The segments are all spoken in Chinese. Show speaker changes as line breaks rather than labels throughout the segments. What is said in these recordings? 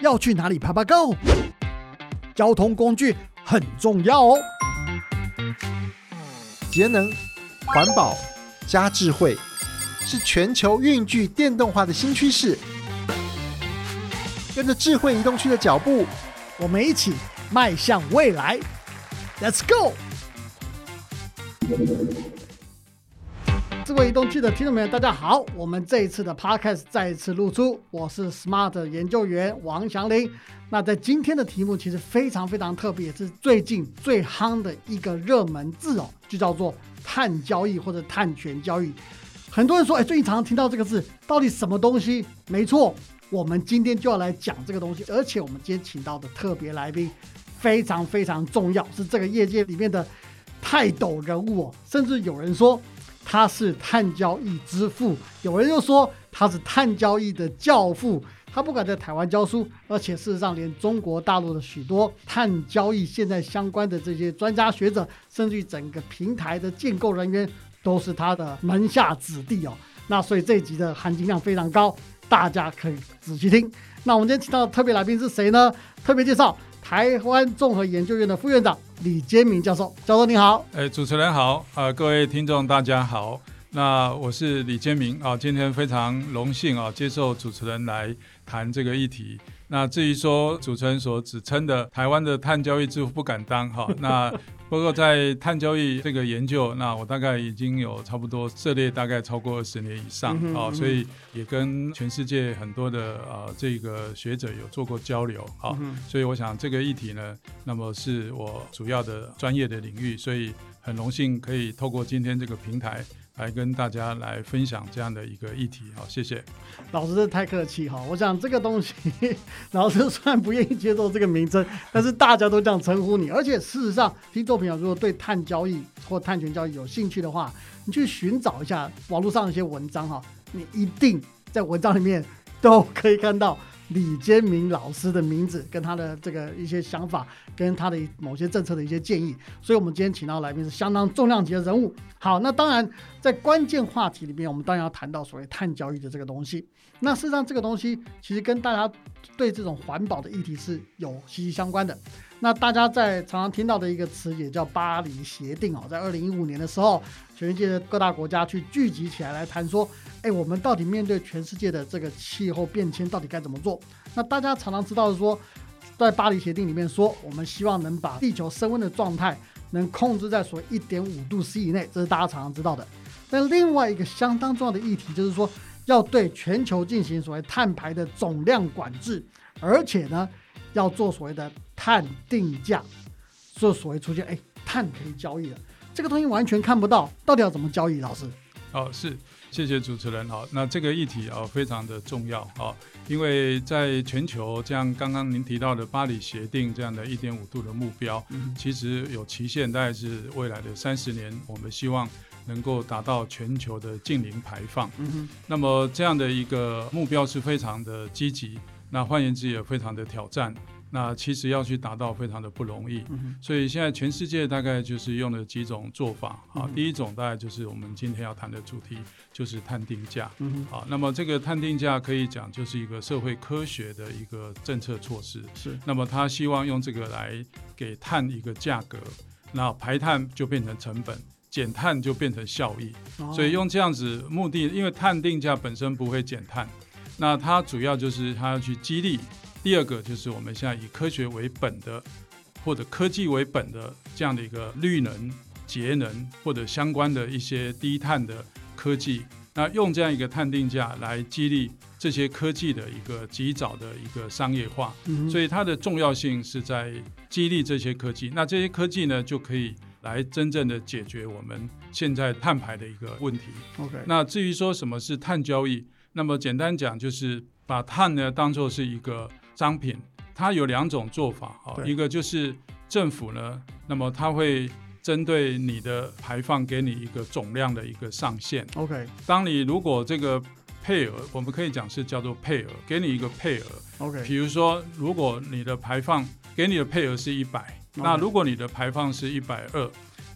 要去哪里爬爬 Go？交通工具很重要哦。
节能、环保加智慧，是全球运具电动化的新趋势。跟着智慧移动区的脚步，
我们一起迈向未来。Let's go！智慧移动区的听众朋友，大家好，我们这一次的 Podcast 再一次露出，我是 Smart 研究员王祥林。那在今天的题目其实非常非常特别，是最近最夯的一个热门字哦，就叫做碳交易或者碳权交易。很多人说，哎，最近常常听到这个字，到底什么东西？没错，我们今天就要来讲这个东西，而且我们今天请到的特别来宾非常非常重要，是这个业界里面的泰斗人物哦，甚至有人说他是碳交易之父，有人又说他是碳交易的教父。他不敢在台湾教书，而且事实上，连中国大陆的许多碳交易现在相关的这些专家学者，甚至于整个平台的建构人员，都是他的门下子弟哦。那所以这一集的含金量非常高，大家可以仔细听。那我们今天请到的特别来宾是谁呢？特别介绍台湾综合研究院的副院长李坚明教授。教授你好，
哎，主持人好，呃，各位听众大家好。那我是李坚明啊，今天非常荣幸啊，接受主持人来谈这个议题。那至于说主持人所指称的台湾的碳交易之父不敢当哈，那不过在碳交易这个研究，那我大概已经有差不多涉猎大概超过二十年以上啊，所以也跟全世界很多的呃这个学者有做过交流啊，所以我想这个议题呢，那么是我主要的专业的领域，所以很荣幸可以透过今天这个平台。来跟大家来分享这样的一个议题，好，谢谢。
老师太客气哈，我想这个东西，老师虽然不愿意接受这个名称，但是大家都这样称呼你。而且事实上，听众朋友如果对碳交易或碳权交易有兴趣的话，你去寻找一下网络上一些文章哈，你一定在文章里面都可以看到。李坚明老师的名字跟他的这个一些想法，跟他的某些政策的一些建议，所以我们今天请到来宾是相当重量级的人物。好，那当然在关键话题里面，我们当然要谈到所谓碳交易的这个东西。那事实上，这个东西其实跟大家对这种环保的议题是有息息相关的。那大家在常常听到的一个词也叫巴黎协定哦，在二零一五年的时候，全世界的各大国家去聚集起来来谈说，哎，我们到底面对全世界的这个气候变迁，到底该怎么做？那大家常常知道的说，在巴黎协定里面说，我们希望能把地球升温的状态能控制在所谓一点五度 C 以内，这是大家常常知道的。但另外一个相当重要的议题就是说，要对全球进行所谓碳排的总量管制，而且呢。要做所谓的碳定价，做所谓出现哎碳可以交易的这个东西完全看不到，到底要怎么交易？老师，
哦是，谢谢主持人好，那这个议题啊非常的重要啊，因为在全球这样刚刚您提到的巴黎协定这样的一点五度的目标，其实有期限，大概是未来的三十年，我们希望能够达到全球的净零排放。嗯那么这样的一个目标是非常的积极。那换言之也非常的挑战，那其实要去达到非常的不容易，所以现在全世界大概就是用了几种做法啊。第一种大概就是我们今天要谈的主题，就是碳定价。啊，那么这个碳定价可以讲就是一个社会科学的一个政策措施。
是，
那么他希望用这个来给碳一个价格，那排碳就变成成本，减碳就变成效益。所以用这样子目的，因为碳定价本身不会减碳。那它主要就是它要去激励，第二个就是我们现在以科学为本的，或者科技为本的这样的一个绿能、节能或者相关的一些低碳的科技，那用这样一个碳定价来激励这些科技的一个及早的一个商业化，所以它的重要性是在激励这些科技。那这些科技呢，就可以来真正的解决我们现在碳排的一个问题。
OK，
那至于说什么是碳交易？那么简单讲，就是把碳呢当做是一个商品，它有两种做法啊，一个就是政府呢，那么它会针对你的排放给你一个总量的一个上限。
OK，
当你如果这个配额，我们可以讲是叫做配额，给你一个配额。
OK，
比如说如果你的排放给你的配额是一百，那如果你的排放是一百二。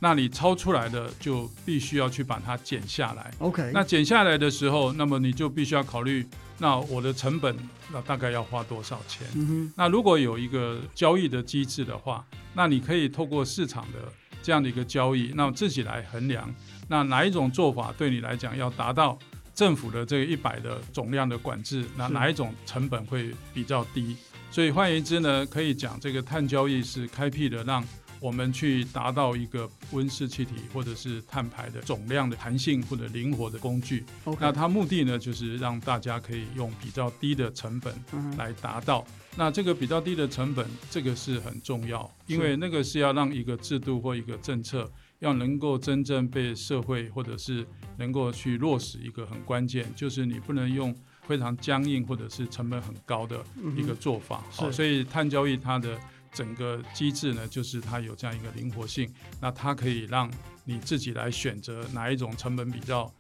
那你超出来的就必须要去把它减下来。
OK，
那减下来的时候，那么你就必须要考虑，那我的成本那大概要花多少钱？
嗯，
那如果有一个交易的机制的话，那你可以透过市场的这样的一个交易，那自己来衡量，那哪一种做法对你来讲要达到政府的这个一百的总量的管制，那哪一种成本会比较低？所以换言之呢，可以讲这个碳交易是开辟的让。我们去达到一个温室气体或者是碳排的总量的弹性或者灵活的工具，那它目的呢，就是让大家可以用比较低的成本来达到。那这个比较低的成本，这个是很重要，因为那个是要让一个制度或一个政策要能够真正被社会或者是能够去落实一个很关键，就是你不能用非常僵硬或者是成本很高的一个做法。好、
是。
所以碳交易它的整个机制呢，就是它有这样一个灵活性，那它可以让你自己来选择哪一种成本比较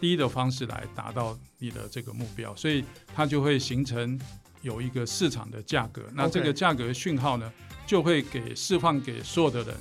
低的方式来达到你的这个目标，所以它就会形成有一个市场的价格。那这个价格讯号呢，就会给释放给所有的人。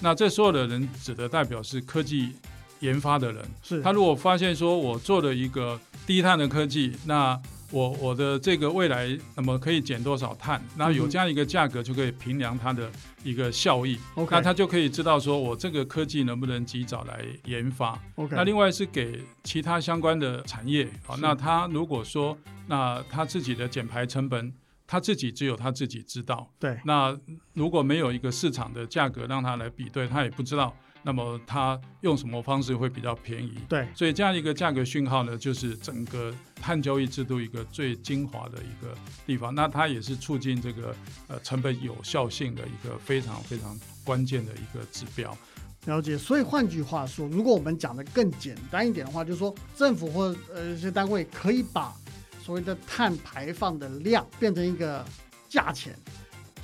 那这所有的人指的代表是科技研发的人。
是
他如果发现说我做了一个低碳的科技，那我我的这个未来那么可以减多少碳？那有这样一个价格就可以评量它的一个效益。
OK
那他就可以知道说我这个科技能不能及早来研发。
OK，
那另外是给其他相关的产业啊，那他如果说那他自己的减排成本，他自己只有他自己知道。
对
那如果没有一个市场的价格让他来比对，他也不知道，那么它用什么方式会比较便宜？
对
所以这样一个价格讯号呢，就是整个碳交易制度一个最精华的一个地方。那它也是促进这个呃成本有效性的一个非常非常关键的一个指标。
了解。所以换句话说，如果我们讲的更简单一点的话，就是说政府或呃一些单位可以把所谓的碳排放的量变成一个价钱。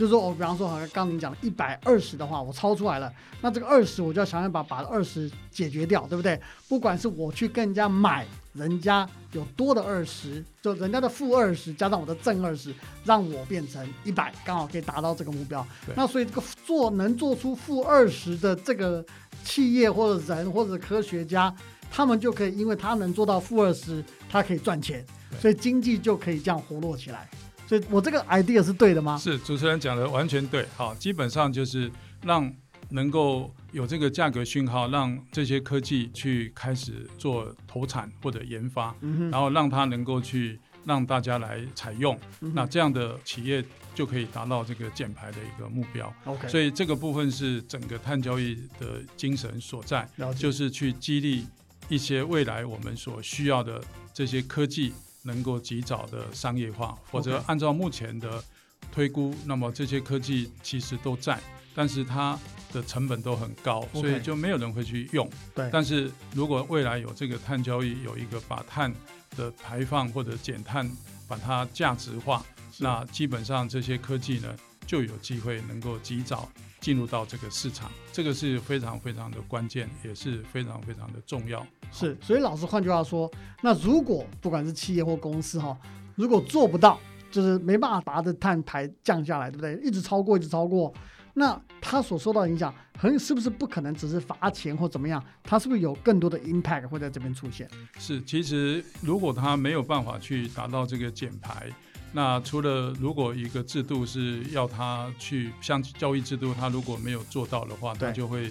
就是说，我比方说，好像刚您讲一百二十的话，我超出来了，那这个二十我就要想办法把二十解决掉，对不对？不管是我去跟人家买，人家有多的二十，就人家的负二十加上我的正二十，让我变成一百，刚好可以达到这个目标。那所以这个做能做出负二十的这个企业或者人或者科学家，他们就可以，因为他能做到负二十，他可以赚钱，所以经济就可以这样活络起来。所以我这个 idea 是对的吗？
是主持人讲的完全对，好，基本上就是让能够有这个价格讯号，让这些科技去开始做投产或者研发，
嗯，
然后让它能够去让大家来采用，
嗯
那这样的企业就可以达到这个减排的一个目标。
OK，
所以这个部分是整个碳交易的精神所在，就是去激励一些未来我们所需要的这些科技能够及早的商业化，否则按照目前的推估，那么这些科技其实都在，但是它的成本都很高所以就没有人会去用。
对。
但是如果未来有这个碳交易，有一个把碳的排放或者减碳把它价值化，那基本上这些科技呢就有机会能够及早进入到这个市场，这个是非常非常的关键，也是非常非常的重要。
是，所以老师换句话说，那如果不管是企业或公司哈，如果做不到，就是没办法把它的碳排降下来，对不对？一直超过，一直超过，那它所受到的影响，很是不是不可能只是罚钱或怎么样？它是不是有更多的 impact 会在这边出现？
是，其实如果它没有办法去达到这个减排，那除了如果一个制度是要他去像交易制度，他如果没有做到的话，
对
他就会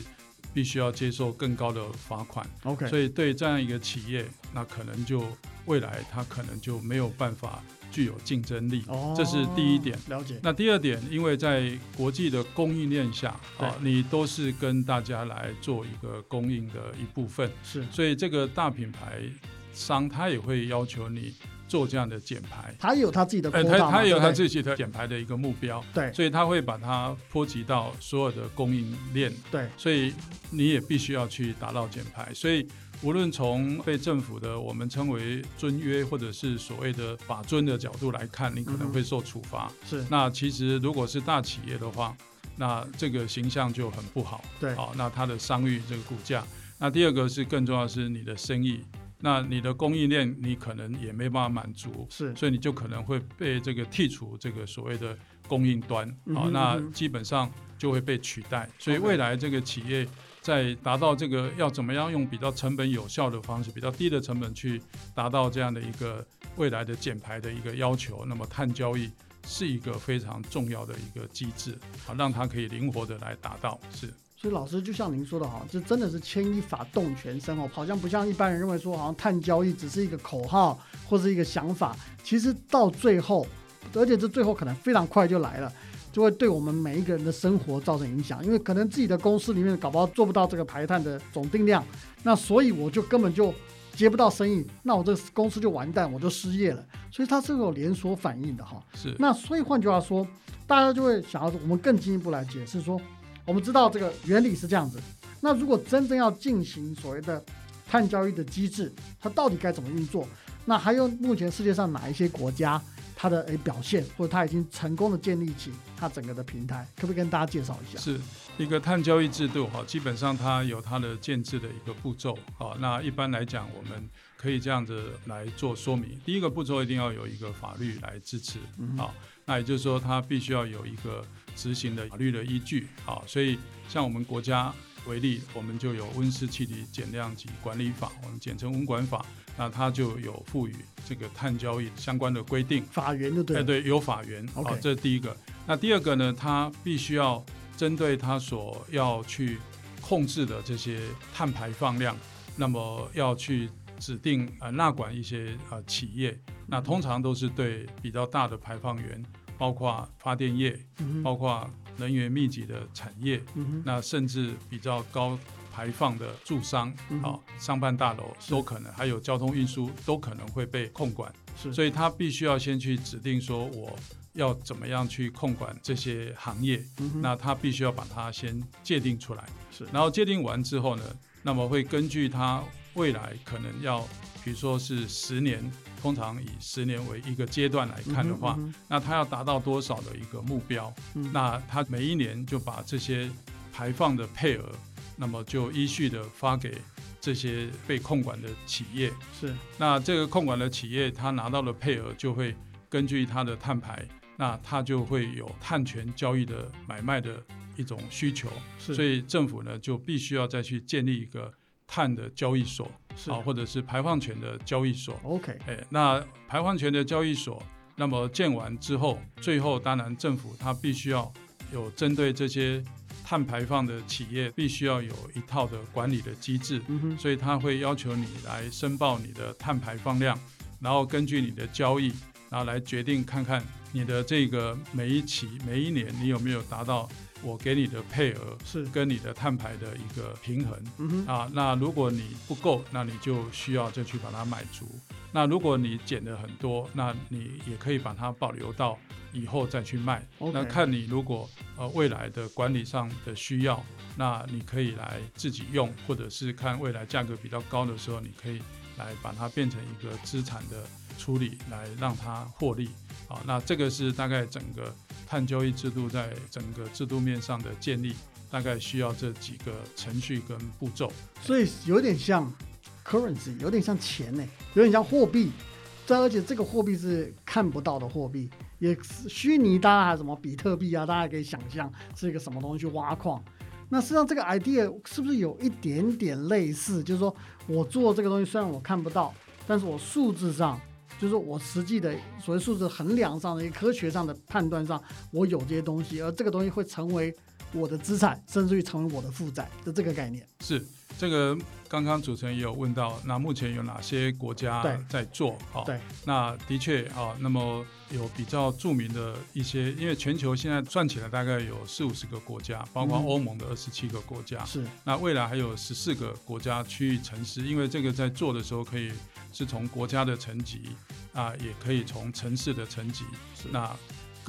必须要接受更高的罚款。
OK，
所以对这样一个企业，那可能就未来他可能就没有办法具有竞争力。
哦，
这是第一点。
了解，
那第二点，因为在国际的供应链下啊，你都是跟大家来做一个供应的一部分，
是
所以这个大品牌商他也会要求你做这样的减排。
他有他自己的
呃，他他也有他自己的减排的一个目标，
对
所以他会把它波及到所有的供应链
对
所以你也必须要去达到减排。所以无论从被政府的我们称为尊约，或者是所谓的法尊的角度来看，你可能会受处罚。
是
那其实如果是大企业的话，那这个形象就很不好。
对
好，那它的商誉这个股价。那第二个是更重要的是你的生意，那你的供应链你可能也没办法满足。
是
所以你就可能会被这个剔除这个所谓的供应端，好、
嗯哼
那基本上就会被取代。所以未来这个企业在达到这个要怎么样用比较成本有效的方式，比较低的成本去达到这样的一个未来的减排的一个要求，那么碳交易是一个非常重要的一个机制，啊，让它可以灵活的来达到是。
所以老师就像您说的哈，这真的是牵一发动全身哦，好像不像一般人认为说，好像碳交易只是一个口号或是一个想法，其实到最后，而且这最后可能非常快就来了，就会对我们每一个人的生活造成影响，因为可能自己的公司里面搞不好做不到这个排碳的总定量，那所以我就根本就接不到生意，那我这个公司就完蛋，我就失业了，所以它是有连锁反应的哈。
是，
那所以换句话说，大家就会想要我们更进一步来解释说。我们知道这个原理是这样子，那如果真正要进行所谓的碳交易的机制，它到底该怎么运作？那还有目前世界上哪一些国家它的诶表现，或者它已经成功的建立起它整个的平台，可不可以跟大家介绍一下？
是一个碳交易制度哈，基本上它有它的建制的一个步骤啊。那一般来讲，我们可以这样子来做说明。第一个步骤一定要有一个法律来支持啊，那也就是说它必须要有一个。执行的法律的依据，好，所以像我们国家为例，我们就有温室气体减量及管理法，我们简称温管法，那它就有赋予这个碳交易相关的规定，
法源就对，
哎对，有法源，好，这是第一个。那第二个呢，它必须要针对它所要去控制的这些碳排放量，那么要去指定呃纳管一些呃企业，那通常都是对比较大的排放源。包括发电业，包括能源密集的产业，那甚至比较高排放的住商啊，商办大楼都可能，还有交通运输都可能会被控管。
是，
所以他必须要先去指定说我要怎么样去控管这些行业，那他必须要把它先界定出来。
是，
然后界定完之后呢，那么会根据他未来可能要，比如说是十年。通常以十年为一个阶段来看的话，那它要达到多少的一个目标？那它每一年就把这些排放的配额，那么就依序的发给这些被控管的企业。
是，
那这个控管的企业，他拿到的配额就会根据它的碳排，那它就会有碳权交易的买卖的一种需求。所以政府呢就必须要再去建立一个。碳的交易所啊，或者是排放权的交易所。
OK，
哎，那排放权的交易所，那么建完之后，最后当然政府它必须要有针对这些碳排放的企业，必须要有一套的管理的机制。嗯哼，所以它会要求你来申报你的碳排放量，然后根据你的交易，然后来决定看看你的这个每一期每一年你有没有达到。我给你的配额
是
跟你的碳排的一个平衡啊，那如果你不够，那你就需要再去把它买足。那如果你减的很多，那你也可以把它保留到以后再去卖。那看你如果呃未来的管理上的需要，那你可以来自己用，或者是看未来价格比较高的时候，你可以来把它变成一个资产的处理，来让它获利。啊，那这个是大概整个。碳交易制度在整个制度面上的建立，大概需要这几个程序跟步骤，
所以有点像 currency，有点像钱呢，有点像货币。这而且这个货币是看不到的货币，也是虚拟，大家还什么比特币啊，大家可以想象是一个什么东西去挖矿。那实际上这个 idea 是不是有一点点类似？就是说我做这个东西，虽然我看不到，但是我数字上。就是我实际的所谓数字衡量上的一个科学上的判断上，我有这些东西，而这个东西会成为我的资产，甚至于成为我的负债的这个概念。
是这个，刚刚主持人也有问到，那目前有哪些国家在做？
好，对，
那的确啊，那么有比较著名的一些，因为全球现在算起来大概有四五十个国家，包括欧盟的二十七个国家。
是，
那未来还有十四个国家区域城市，因为这个在做的时候可以。是从国家的层级啊，也可以从城市的层级，那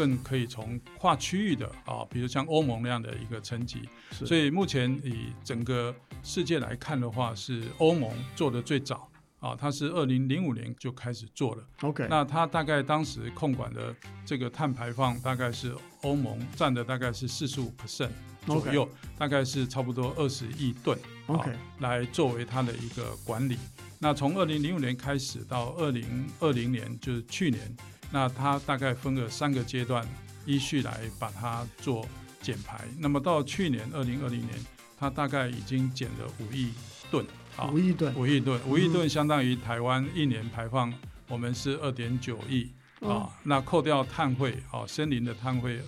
更可以从跨区域的啊，比如像欧盟那样的一个层级。所以目前以整个世界来看的话，是欧盟做的最早啊，它是二零零五年就开始做了。
OK，
那它大概当时控管的这个碳排放大概是欧盟占的大概是四十五 percent 左右，大概是差不多二十亿吨。
OK，
来作为它的一个管理。那从二零零五年开始到二零二零年，就是去年，那它大概分了三个阶段，依序来把它做减排。那么到去年二零二零年，它大概已经减了五亿吨，
五亿吨，
五亿吨，五亿吨相当于台湾一年排放我们是二点九亿
哦
啊，那扣掉碳汇啊，森林的碳汇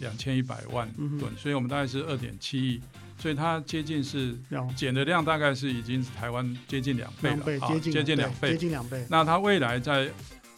两千一百万吨，所以我们大概是二点七亿，所以它接近是减的量大概是已经是台湾接近两倍了，啊
接近
两
倍接。近两倍。
那它未来在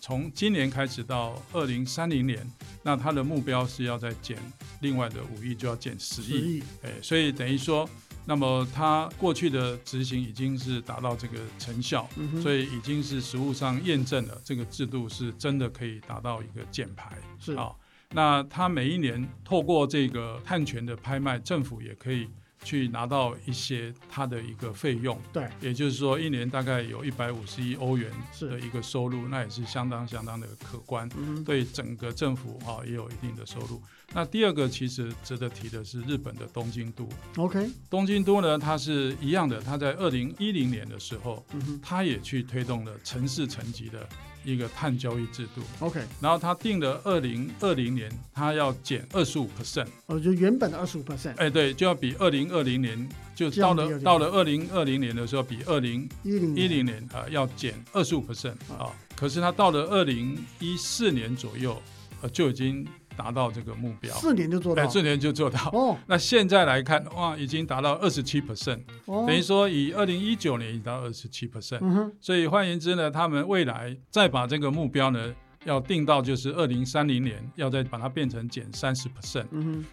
从今年开始到二零三零年，那它的目标是要再减另外的五亿，就要减十
十
亿。
亿，
哎，所以等于说，那么它过去的执行已经是达到这个成效，
嗯，
所以已经是实物上验证了这个制度是真的可以达到一个减排。
是
啊，那它每一年透过这个碳权的拍卖，政府也可以去拿到一些它的一个费用，
对，
也就是说一年大概有一百五十亿欧元的一个收入，那也是相当相当的可观。
嗯，
对整个政府啊也有一定的收入。那第二个其实值得提的是日本的东京都
，，OK，
东京都呢它是一样的，它在二零一零年的时候，
嗯
它也去推动了城市层级的一个碳交易制度
，，OK，
然后他定了二零二零年他要减二十五 percent，
哦，就原本的二十五 percent，
哎对，就要比二零二零年就到了到了二零二零年的时候，比二零
一零
一零年。啊、呃要减二十五 percent
啊
啊，可是他到了二零一四年左右，呃就已经达到这个目标，
四年就做到。
哎，，这年就做到。
哦。
那现在来看，哇，已经达到二十七 percent，
哦，
等于说以二零一九年已到二十七 percent，所以换言之呢，他们未来再把这个目标呢，要定到就是二零三零年，要再把它变成减三十 percent，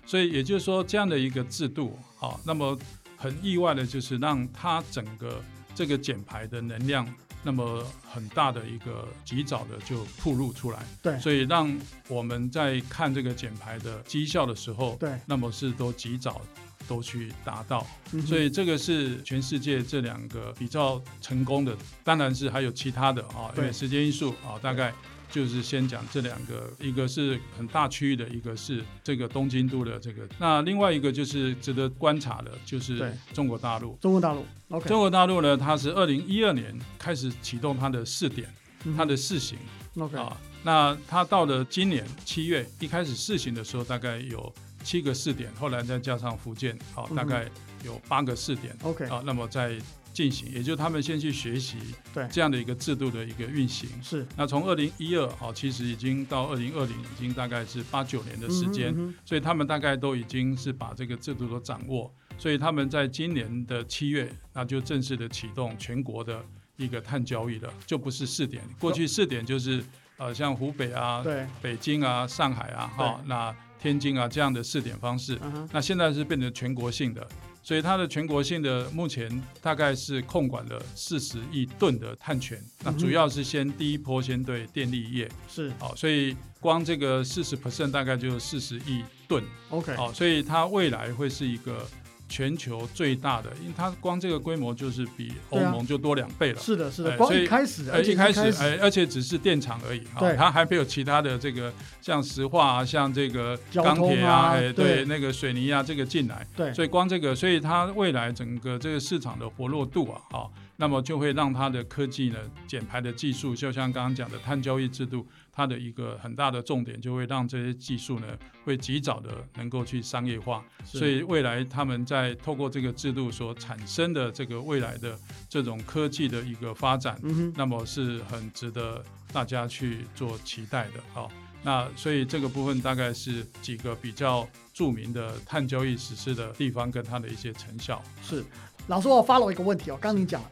所以也就是说这样的一个制度，好、那么很意外的就是让它整个这个减排的能量。那么很大的一个及早的就铺露出来，
对。
所以让我们在看这个减排的绩效的时候，
对，
那么是都及早都去达到，
嗯
所以这个是全世界这两个比较成功的，当然是还有其他的啊，因为时间因素啊，大概就是先讲这两个，一个是很大区域的，一个是这个东京都的这个，那另外一个就是值得观察的，就是中国大陆。
中国大陆，OK，
中国大陆呢，它是二零一二年开始启动它的试点，
嗯
它的试行
OK，
啊。那它到了今年七月一开始试行的时候，大概有七个试点，后来再加上福建，好、大概有八个试点
OK，
啊。那么再进行，也就是他们先去学习
对。
这样的一个制度的一个运行。
是。
那从二零一二啊，其实已经到二零二零，已经大概是八九年的时间，
嗯哼嗯
所以他们大概都已经是把这个制度都掌握，所以他们在今年的七月，那就正式的启动全国的一个碳交易了，就不是试点。过去试点就是呃像湖北啊、
对，
北京啊、上海啊、哈、那天津啊这样的试点方式，那现在是变成全国性的。所以它的全国性的目前大概是控管了四十亿吨的碳权，那主要是先第一波先对电力业，
是。
好，所以光这个四十 percent 大概就四十亿吨
，OK，
好，所以它未来会是一个全球最大的，因为它光这个规模就是比欧盟就多两倍了。
是的，是的，光
哎所以
一开始，
呃，
而且
一开始，哎，而且只是电厂而已，啊它还没有其他的这个像石化啊，像这个钢铁
啊
哎，
对。
对，那个水泥啊，这个进来，
对，
所以光这个，所以它未来整个这个市场的活络度啊，好、那么就会让它的科技呢减排的技术，就像刚刚讲的碳交易制度，它的一个很大的重点就会让这些技术呢会及早的能够去商业化，所以未来他们在透过这个制度所产生的这个未来的这种科技的一个发展，
嗯，
那么是很值得大家去做期待的。好、那所以这个部分大概是几个比较著名的碳交易实施的地方跟它的一些成效。
是。老师，我 follow 一个问题哦，刚刚你讲了，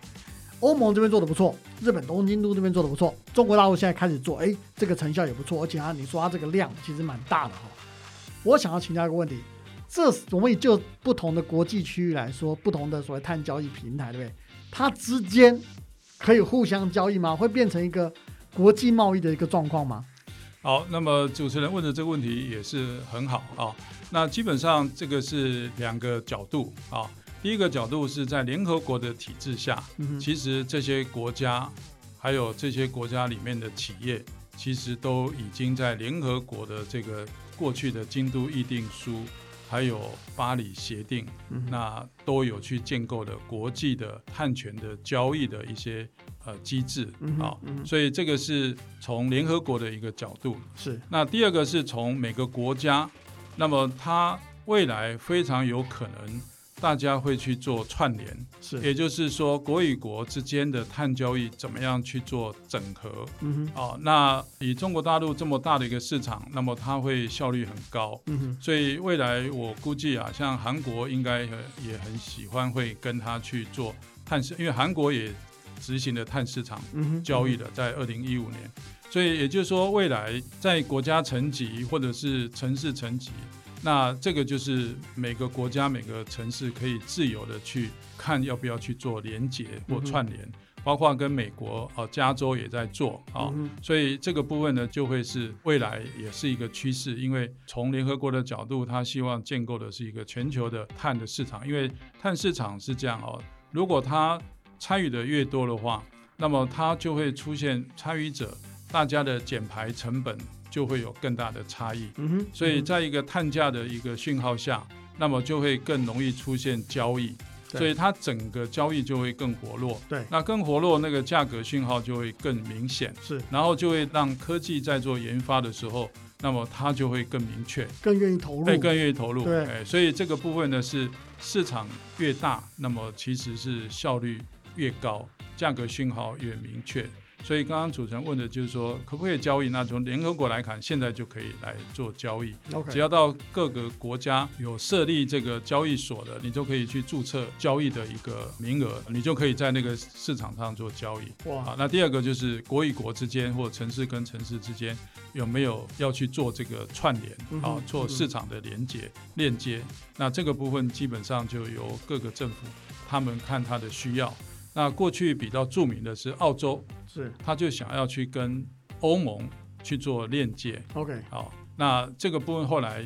欧盟这边做的不错，日本东京都这边做的不错，中国大陆现在开始做，哎，这个成效也不错，而且啊你说它这个量其实蛮大的哈、我想要请教一个问题，这我们以就不同的国际区域来说，不同的所谓碳交易平台，对不对？它之间可以互相交易吗？会变成一个国际贸易的一个状况吗？
好，那么主持人问的这个问题也是很好啊。那基本上这个是两个角度啊。第一个角度是在联合国的体制下，
嗯，
其实这些国家还有这些国家里面的企业，其实都已经在联合国的这个过去的京都议定书，还有巴黎协定，
嗯
那都有去建构的国际的碳权的交易的一些呃机制啊、所以这个是从联合国的一个角度。
是。
那第二个是从每个国家，那么它未来非常有可能大家会去做串联，
是，
也就是说国与国之间的碳交易怎么样去做整合。
嗯哼，
哦，那以中国大陆这么大的一个市场，那么它会效率很高，
嗯哼，
所以未来我估计啊，像韩国应该呃也很喜欢会跟他去做碳市，因为韩国也执行了碳市场交易的，在二零一五年，所以也就是说，未来在国家层级或者是城市层级，那这个就是每个国家每个城市可以自由的去看要不要去做连接或串联，包括跟美国啊、加州也在做啊。
嗯
所以这个部分呢，就会是未来也是一个趋势，因为从联合国的角度，他希望建构的是一个全球的碳的市场，因为碳市场是这样哦，如果它参与的越多的话，那么它就会出现参与者大家的减排成本就会有更大的差异，
嗯哼，
所以在一个碳价的一个讯号下，那么就会更容易出现交易，所以它整个交易就会更活络。
对。
那更活络，那个价格讯号就会更明显。
是。
然后就会让科技在做研发的时候，那么它就会更明确，
更愿意投入，
对更愿意投入。
对。
哎，所以这个部分呢是市场越大，那么其实是效率越高，价格讯号越明确。所以刚刚主持人问的就是说，可不可以交易？那从联合国来看，现在就可以来做交易。只要到各个国家有设立这个交易所的，你就可以去注册交易的一个名额，你就可以在那个市场上做交易。
哇
啊，，那第二个就是国与国之间或城市跟城市之间有没有要去做这个串联
嗯，
啊做市场的连接链接。那这个部分基本上就由各个政府他们看他的需要。那过去比较著名的是澳洲，
是
他就想要去跟欧盟去做链接。
OK，
好，那这个部分后来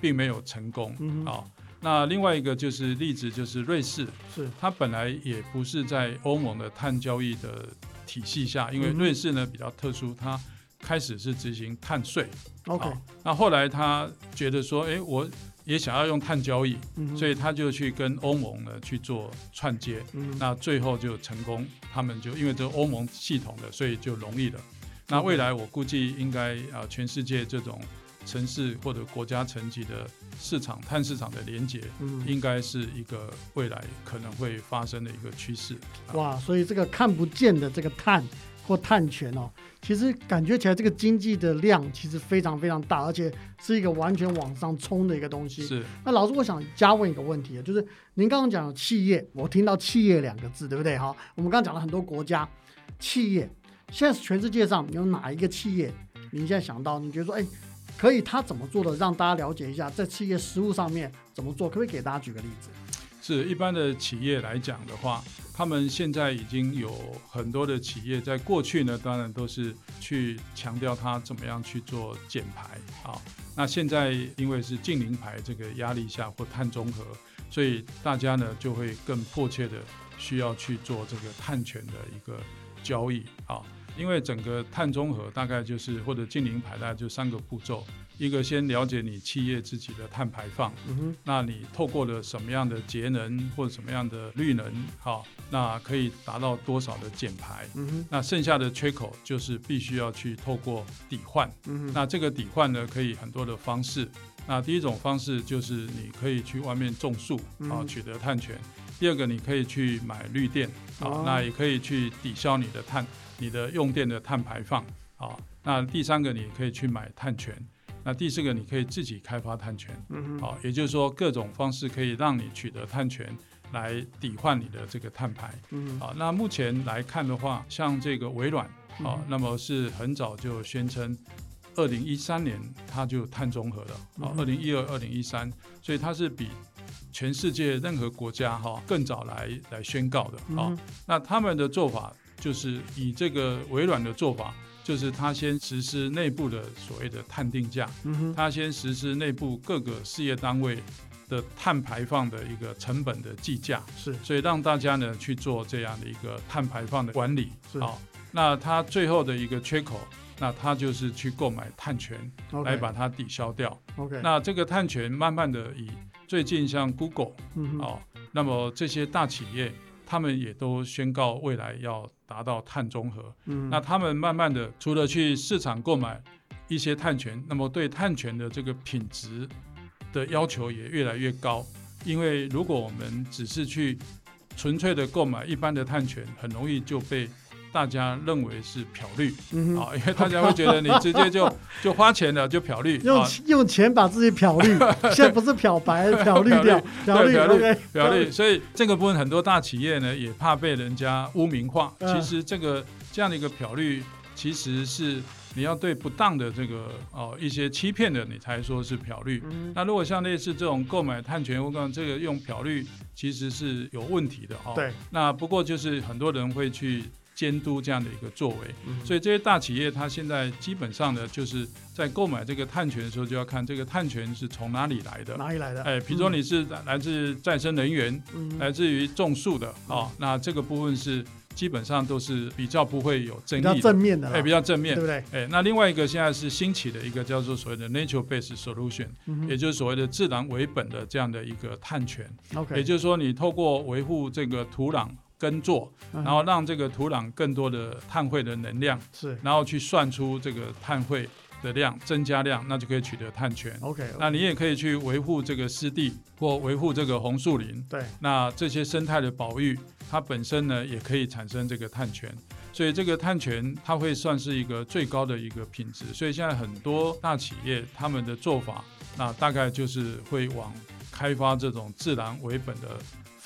并没有成功。
嗯哼，
好，那另外一个就是例子就是瑞士，
是
它本来也不是在欧盟的碳交易的体系下，因为瑞士呢比较特殊，它开始是执行碳税。
OK，
好那后来他觉得说，诶，我也想要用碳交易，
嗯，
所以他就去跟欧盟呢去做串接。
嗯
那最后就成功，他们就因为这个欧盟系统的，所以就容易了。那未来我估计应该啊、全世界这种城市或者国家层级的市场碳市场的连接，
嗯
应该是一个未来可能会发生的一个趋势。
哇，所以这个看不见的这个碳或碳权哦，其实感觉起来这个经济的量其实非常非常大，而且是一个完全往上冲的一个东西。
是
那老师，我想加问一个问题，就是您刚刚讲的企业，我听到企业两个字，对不对？哈，我们刚刚讲了很多国家企业，现在全世界上有哪一个企业，您现在想到，你觉得说，哎，可以他怎么做的，让大家了解一下，在企业实务上面怎么做，可不可以给大家举个例子？
是，一般的企业来讲的话，他们现在已经有很多的企业在过去呢，当然都是去强调它怎么样去做减排啊。那现在因为是近零排这个压力下或碳中和，所以大家呢就会更迫切的需要去做这个碳权的一个交易啊。因为整个碳中和大概就是或者近零排大概就三个步骤，一个先了解你企业自己的碳排放。那你透过了什么样的节能或者什么样的绿能，好，那可以达到多少的减排？那剩下的缺口就是必须要去透过抵换。那这个抵换呢，可以很多的方式。那第一种方式就是你可以去外面种树啊，
嗯
取得碳权。第二个，你可以去买绿电啊
哦，
那也可以去抵消你的碳、你的用电的碳排放啊。那第三个，你可以去买碳权。那第四个，你可以自己开发碳权。
嗯哼，
好，也就是说各种方式可以让你取得碳权来抵换你的这个碳排。
嗯哼，
好，那目前来看的话，像这个微软，好
嗯，
那么是很早就宣称。二零一三年它就碳中和了，好，
嗯
二零一二、二零一三，所以它是比全世界任何国家哈更早来来宣告的啊。
嗯，
那他们的做法就是以这个微软的做法，就是他先实施内部的所谓的碳定价，
嗯哼，
它先实施内部各个事业单位的碳排放的一个成本的计价，
是
所以让大家呢去做这样的一个碳排放的管理。
是
好，那它最后的一个缺口，那他就是去购买碳权来把它抵消掉。
OK，
那这个碳权慢慢的以最近像 Google
嗯，
哦，那么这些大企业。他们也都宣告未来要达到碳中和，
嗯，
那他们慢慢的除了去市场购买一些碳权，那么对碳权的这个品质的要求也越来越高。因为如果我们只是去纯粹的购买一般的碳权，很容易就被大家认为是漂绿啊，因为大家会觉得你直接就 就花钱了就漂绿
用
啊，
用钱把自己漂绿，现在不是漂白，漂绿掉，漂绿
漂绿漂绿，所以这个部分很多大企业呢也怕被人家污名化。
嗯
其实这个这样的一个漂绿，其实是你要对不当的这个哦一些欺骗的，你才说是漂绿。
嗯
那如果像类似这种购买碳权，我讲这个用漂绿其实是有问题的哦。
对，
那不过就是很多人会去监督这样的一个作为，
嗯
所以这些大企业它现在基本上呢，就是在购买这个碳权的时候，就要看这个碳权是从哪里来的。
哪里来的？
哎，比如说你是来自再生能源，
嗯，
来自于种树的哦，那这个部分是基本上都是比较不会有争
比较正面的啦，
哎，比较正面
对。不对？
哎，那另外一个现在是兴起的一个叫做所谓的 nature based solution，
嗯
也就是所谓的自然为本的这样的一个碳权。
，OK，
也就是说，你透过维护这个土壤耕作，
嗯
然后让这个土壤更多的碳汇的能量，
是
然后去算出这个碳汇的量，增加量，那就可以取得碳权。
OK，
那你也可以去维护这个湿地或维护这个红树林，
对，
那这些生态的保育，它本身呢也可以产生这个碳权。所以这个碳权它会算是一个最高的一个品质。所以现在很多大企业他们的做法，那大概就是会往开发这种自然为本的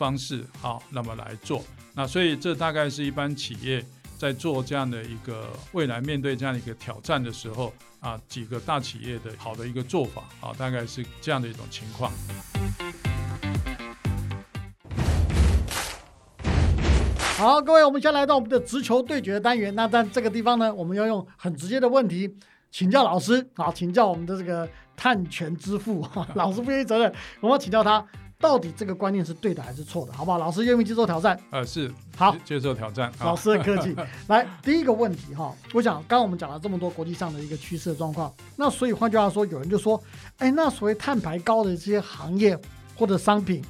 方式，好，那么来做。那所以这大概是一般企业在做这样的一个未来面对这样的一个挑战的时候啊，几个大企业的好的一个做法啊，大概是这样的一种情况。
好，各位，我们先来到我们的直球对决单元。那在这个地方呢，我们要用很直接的问题请教老师，好，请教我们的这个探权之父，哈 老师不负起责任，我们要请教他，到底这个观念是对的还是错的，好不好？老师愿意接受挑战？
呃，是
好
接接受挑战啊
老。师很客气。来，第一个问题哈，我想刚刚我们讲了这么多国际上的一个趋势的状况，那所以换句话说，有人就说，哎，那所谓碳排高的这些行业或者商品，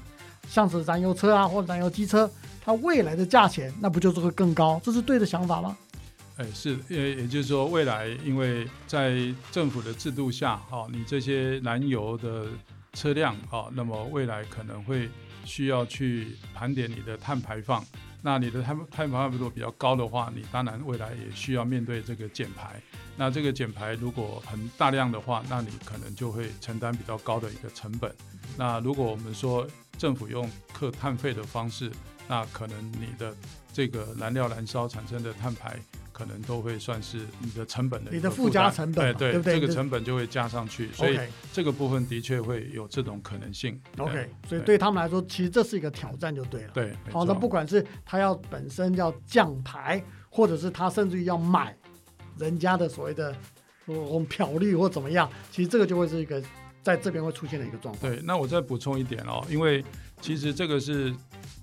像是燃油车啊或者燃油机车，它未来的价钱那不就是会更高？这是对的想法吗？
哎，是，也也就是说，未来因为在政府的制度下，哈、你这些燃油的车辆，啊、那么未来可能会需要去盘点你的碳排放。那你的碳碳排放如果比较高的话，你当然未来也需要面对这个减排。那这个减排如果很大量的话，那你可能就会承担比较高的一个成本。那如果我们说政府用克碳费的方式，那可能你的这个燃料燃烧产生的碳排，可能都会算是你的成本的
你的附加成本
哎对
对这
个成本就会加上去，所以这个部分的确会有这种可能性。
OK，所以对他们来说，其实这是一个挑战就对了。
对，
好，那不管是他要本身要降牌，或者是他甚至于要买人家的所谓的我们漂绿或怎么样，其实这个就会是一个在这边会出现的一个状况。
对，那我再补充一点哦，因为其实这个是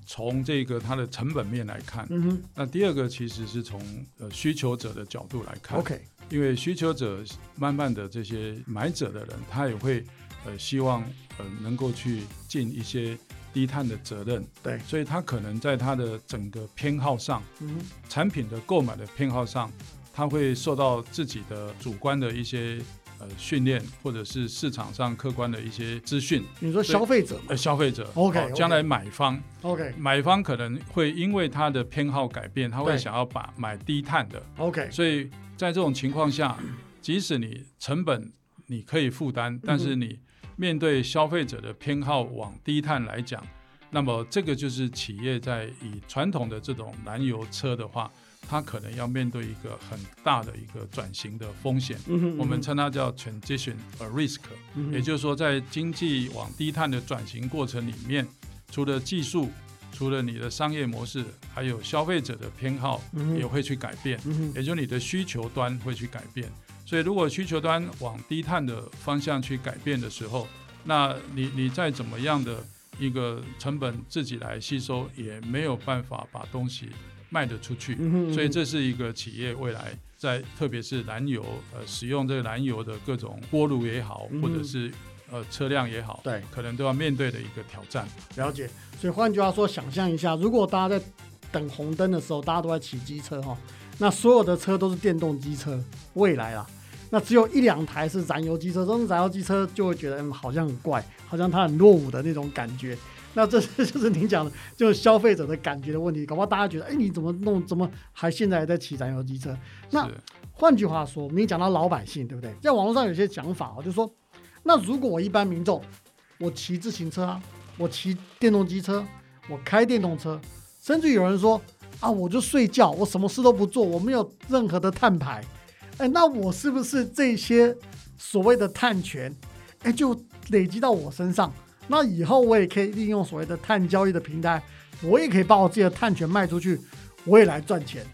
从这个它的成本面来看，
嗯哼。
那第二个其实是从呃需求者的角度来看。
，OK，
因为需求者慢慢的这些买者的人，他也会呃希望呃能够去尽一些低碳的责任，
对。
所以他可能在他的整个偏好上，
嗯哼，
产品的购买的偏好上，他会受到自己的主观的一些呃训练，或者是市场上客观的一些资讯，
你说消费者嘛？
呃消费者
OK
将来买方
，OK。
买方可能会因为他的偏好改变，他会想要把买低碳的。
OK，
所以在这种情况下，即使你成本你可以负担，但是你面对消费者的偏好往低碳来讲，那么这个就是企业在以传统的这种燃油车的话，它可能要面对一个很大的一个转型的风险。
嗯哼，
我们称它叫 transition a risk，
嗯
也就是说，在经济往低碳的转型过程里面，除了技术，除了你的商业模式，还有消费者的偏好也会去改变。也就是你的需求端会去改变。所以，如果需求端往低碳的方向去改变的时候，那你你再怎么样的一个成本自己来吸收，也没有办法把东西卖得出去。
嗯，
所以这是一个企业未来在特别是燃油呃使用这个燃油的各种锅炉也好，
嗯
或者是呃车辆也好，
对
可能都要面对的一个挑战。
了解。所以换句话说，想象一下，如果大家在等红灯的时候，大家都在骑机车哈，那所有的车都是电动机车，未来啦。那只有一两台是燃油机车，这种燃油机车就会觉得嗯好像很怪，好像它很落伍的那种感觉。那这 是就是您讲的，就是消费者的感觉的问题，搞不好大家觉得，哎，你怎么弄，怎么还现在还在骑燃油机车？那换句话说，您讲到老百姓，对不对？在网络上有些讲法哦，就是说，那如果我一般民众，我骑自行车啊，我骑电动机车，我开电动车，甚至有人说啊，我就睡觉，我什么事都不做，我没有任何的碳排，哎，那我是不是这些所谓的碳权，哎，就累积到我身上？那以后我也可以利用所谓的碳交易的平台，我也可以把我自己的碳权卖出去，我也来赚钱。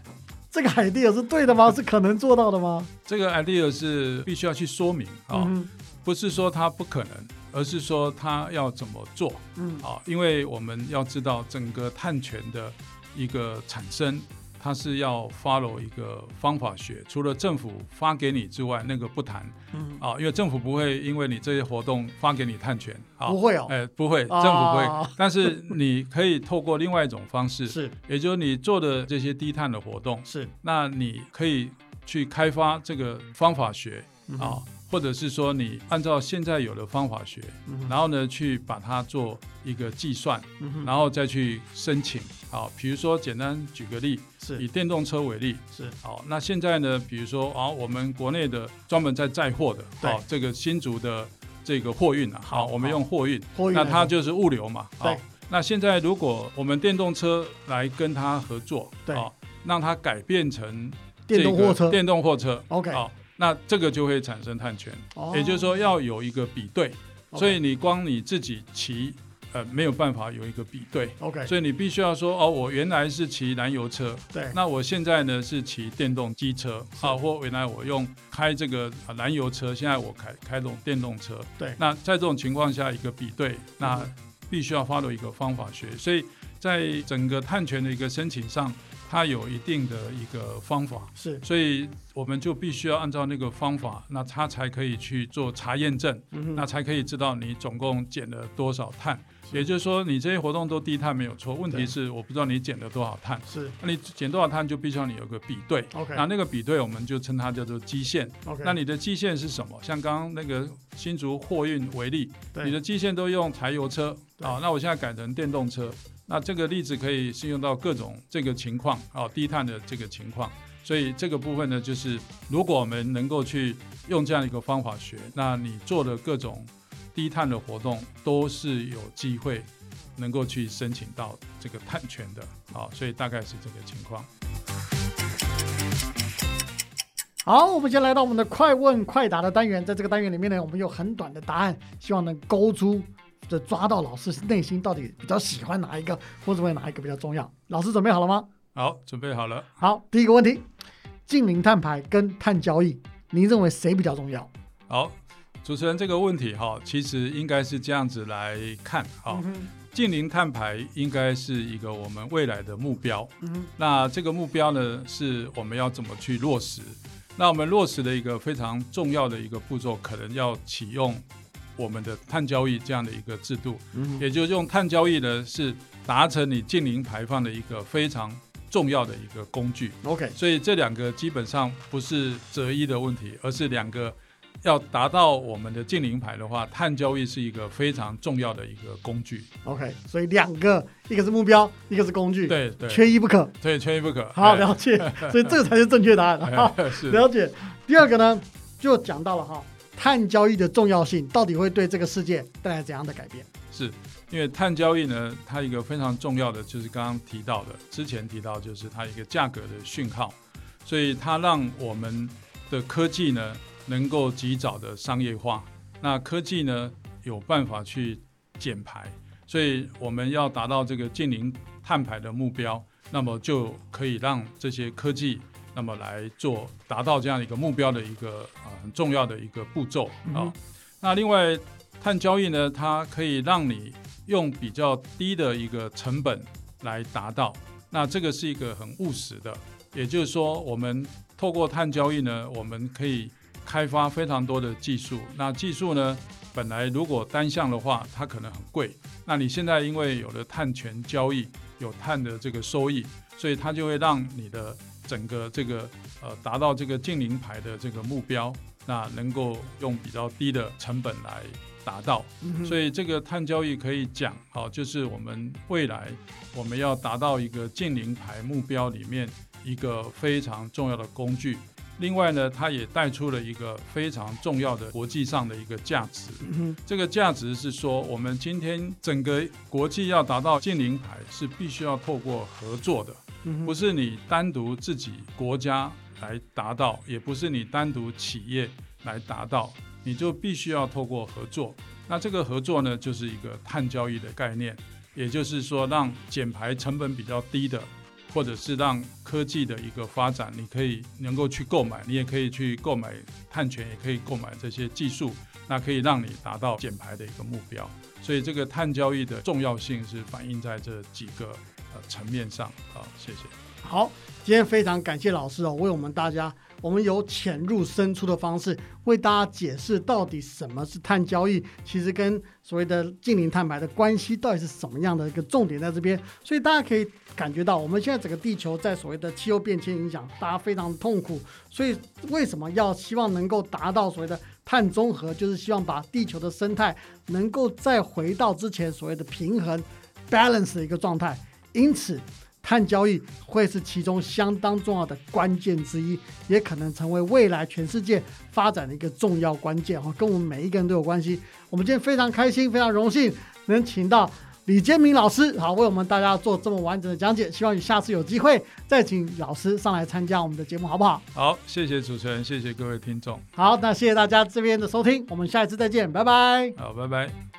这个 idea 是对的吗？是可能做到的吗？
这个 idea 是必须要去说明啊，
嗯
不是说它不可能，而是说它要怎么做
嗯
啊？因为我们要知道整个碳权的一个产生，它是要 follow 一个方法学，除了政府发给你之外，那个不谈。
嗯，
啊，因为政府不会因为你这些活动发给你碳权啊，
不会哦，
哎，不会，政府不会，
啊
但是你可以透过另外一种方式，
是。
也就是你做的这些低碳的活动，
是。
那你可以去开发这个方法学
嗯。
啊，或者是说你按照现在有的方法学，
嗯
然后呢去把它做一个计算，
嗯
然后再去申请。好，比如说简单举个例，是以
是
电动车为例，
是
好，那现在呢，比如说啊，我们国内的专门在载货的，
对
好，这个新竹的这个货运啊，
好
好，我们用货运，
货运
那它就是物流嘛，
对
好。那现在如果我们电动车来跟它合作，
对
好，让它改变成
电动货车
电动货车
，OK，
好，那这个就会产生碳权，
哦。
也就是说要有一个比对，所以你光你自己骑，呃，没有办法有一个比对
，OK。
所以你必须要说，哦，我原来是骑燃油车，
对。
那我现在呢是骑电动机车，啊，或原来我用开这个啊燃油车，现在我开开动电动车，
对。
那在这种情况下一个比对，那
嗯。
必须要 follow 一个方法学，所以在整个碳权的一个申请上，它有一定的一个方法。
是
所以我们就必须要按照那个方法，那它才可以去做查验证，
嗯
那才可以知道你总共减了多少碳。也就是说，你这些活动都低碳没有错，问题是我不知道你减了多少碳。
是
那你减多少碳，就必须要你有个比对。
OK
那那个比对，我们就称它叫做基线。
OK，
那你的基线是什么？像刚刚那个新竹货运为例，你的基线都用柴油车
对
啊，那我现在改成电动车，那这个例子可以适用到各种这个情况啊，低碳的这个情况。所以这个部分呢，就是如果我们能够去用这样一个方法学，那你做的各种低碳的活动都是有机会能够去申请到这个碳权的。好，所以大概是这个情况。
好，我们先来到我们的快问快答的单元，在这个单元里面呢，我们有很短的答案，希望能勾出的抓到老师内心到底比较喜欢哪一个，或者为哪一个比较重要。老师准备好了吗？
好，准备好了。
好，第一个问题，近零碳排跟碳交易，您认为谁比较重要？
好，主持人这个问题哈，其实应该是这样子来看哈。
嗯，
近零碳排应该是一个我们未来的目标。
嗯哼，
那这个目标呢，是我们要怎么去落实？那我们落实的一个非常重要的一个步骤，可能要启用我们的碳交易这样的一个制度，
嗯，
也就是用碳交易呢，是达成你近零排放的一个非常重要的一个工具。
OK，
所以这两个基本上不是择一的问题，而是两个要达到我们的近零排的话，碳交易是一个非常重要的一个工具。
OK，所以两个，一个是目标，一个是工具，
对对，
缺一不可。
对缺一不可。
好，
哎
了解，所以这个才是正确答案。好，了解。第二个呢，就讲到了哈，碳交易的重要性到底会对这个世界带来怎样的改变？
是因为碳交易呢，它一个非常重要的就是刚刚提到的，之前提到就是它一个价格的讯号，所以它让我们的科技呢能够及早的商业化。那科技呢有办法去减排，所以我们要达到这个近零碳排的目标，那么就可以让这些科技那么来做达到这样一个目标的一个啊、很重要的一个步骤啊、那另外碳交易呢，它可以让你用比较低的一个成本来达到，那这个是一个很务实的，也就是说，我们透过碳交易呢，我们可以开发非常多的技术。那技术呢，本来如果单项的话，它可能很贵。那你现在因为有了碳权交易，有碳的这个收益，所以它就会让你的整个这个呃达到这个近零排的这个目标那能够用比较低的成本来达到。所
以
以这个碳交易可以讲，好，就是我们未来我们要达到一个近零排目标里面一个非常重要的工具。另外呢，它也带出了一个非常重要的国际上的一个价值。这个价值是说，我们今天整个国际要达到近零排，是必须要透过合作的，不是你单独自己国家来达到，也不是你单独企业来达到，你就必须要透过合作。那这个合作呢，就是一个碳交易的概念，也就是说，让减排成本比较低的。或者是让科技的一个发展，你可以能够去购买，你也可以去购买碳权，也可以购买这些技术，那可以让你达到减排的一个目标。所以这个碳交易的重要性是反映在这几个呃层面上。好，谢谢。
好，今天非常感谢老师哦，为我们大家。我们由浅入深出的方式为大家解释到底什么是碳交易，其实跟所谓的近零碳排的关系到底是什么样的一个重点在这边，所以大家可以感觉到我们现在整个地球在所谓的气候变迁影响，大家非常痛苦，所以为什么要希望能够达到所谓的碳中和，就是希望把地球的生态能够再回到之前所谓的平衡 balance 的一个状态，因此。碳交易会是其中相当重要的关键之一，也可能成为未来全世界发展的一个重要关键哈，跟我们每一个人都有关系。我们今天非常开心，非常荣幸能请到李建明老师，好为我们大家做这么完整的讲解。希望你下次有机会再请老师上来参加我们的节目，好不好？
好，谢谢主持人，谢谢各位听众。
好，那谢谢大家这边的收听，我们下一次再见，拜拜。
好，拜拜。